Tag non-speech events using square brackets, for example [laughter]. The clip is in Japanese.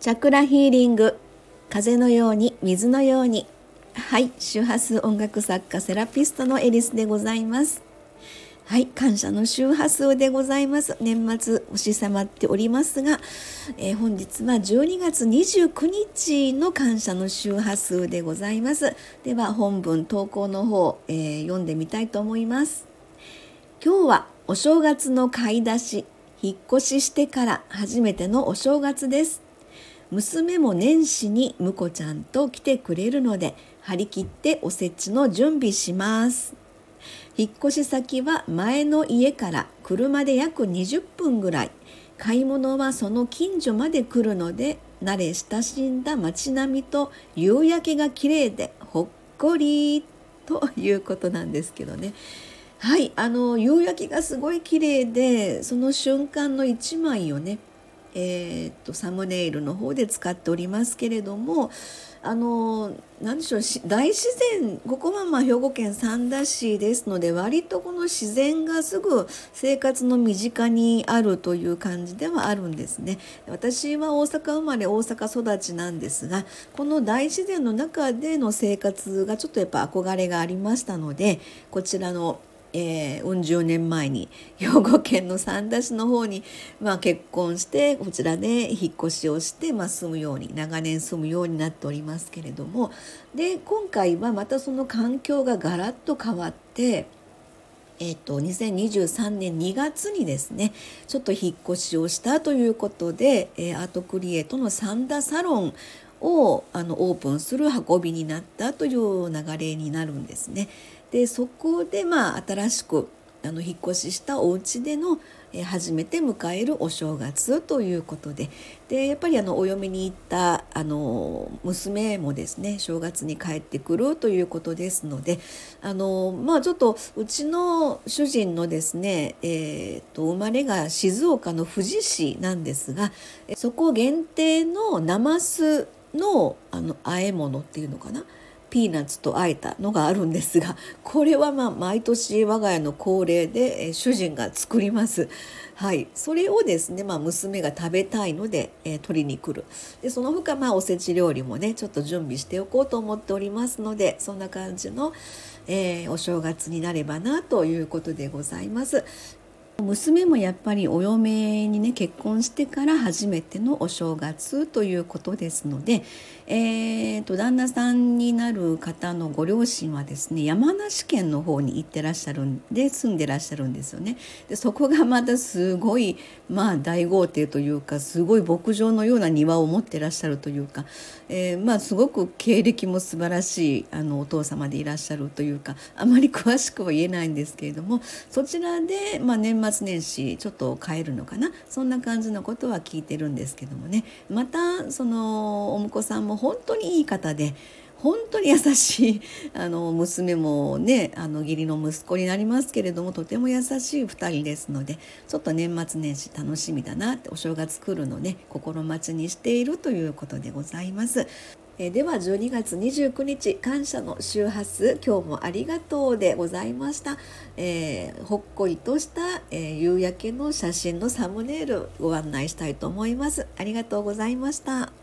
チャクラヒーリング。風のように水のように。はい周波数音楽作家セラピストのエリスでございます。はい感謝の周波数でございます。年末押し迫っておりますが、えー、本日は12月29日の感謝の周波数でございます。では本文投稿の方、えー、読んでみたいと思います。今日はお正月の買い出し引っ越ししてから初めてのお正月です。娘も年始に婿ちゃんと来てくれるので張り切っておせちの準備します。引っ越し先は前の家から車で約20分ぐらい。買い物はその近所まで来るので慣れ親しんだ街並みと夕焼けが綺麗でほっこりということなんですけどね。はいあの夕焼けがすごい綺麗でその瞬間の一枚をねえー、っとサムネイルの方で使っておりますけれどもあの何でしょう大自然ここはまあ兵庫県三田市ですので割とこの自然がすぐ生活の身近にあるという感じではあるんですね。私は大阪生まれ大阪育ちなんですがこの大自然の中での生活がちょっとやっぱ憧れがありましたのでこちらのえー、うん十年前に兵庫県の三田市の方に、まあ、結婚してこちらで引っ越しをして、まあ、住むように長年住むようになっておりますけれどもで今回はまたその環境がガラッと変わって。えーと、2023年2月にですねちょっと引っ越しをしたということで、えー、アートクリエイトの三田サロンをあのオープンする運びになったという流れになるんですね。でそこでまあ新しくあの引っ越ししたお家での初めて迎えるお正月ということででやっぱりあのお嫁に行ったあの娘もですね正月に帰ってくるということですのであのまあちょっとうちの主人のですね、えーと、生まれが静岡の富士市なんですがそこ限定のナマスのあの和え物っていうのかな？ピーナッツとあえたのがあるんですが [laughs] これはまあ毎年我が家の恒例で、え主人が作ります。はい、それをですね、まあ、娘が食べたいので、えー、取りに来るでその他まあおせち料理もねちょっと準備しておこうと思っておりますのでそんな感じの、えー、お正月になればなということでございます。娘もやっぱりお嫁にね結婚してから初めてのお正月ということですので、えーと、旦那さんになる方のご両親はですね山梨県の方に行ってらっしゃるんで住んでらっしゃるんですよね。でそこがまたすごいまあ大豪邸というかすごい牧場のような庭を持ってらっしゃるというか、えー、まあすごく経歴も素晴らしいあのお父様でいらっしゃるというかあまり詳しくは言えないんですけれどもそちらで、まあ、年末年始ちょっと変えるのかな？そんな感じのことは聞いてるんですけどもねまたそのお婿さんも本当にいい方で本当に優しい [laughs] あの娘もねあの義理の息子になりますけれどもとても優しい2人ですのでちょっと年末年始楽しみだなってお正月来るのね心待ちにしているということでございます。えでは12月29日感謝の周波数今日もありがとうでございました、えー、ほっこりとした、えー、夕焼けの写真のサムネイルご案内したいと思います。ありがとうございました。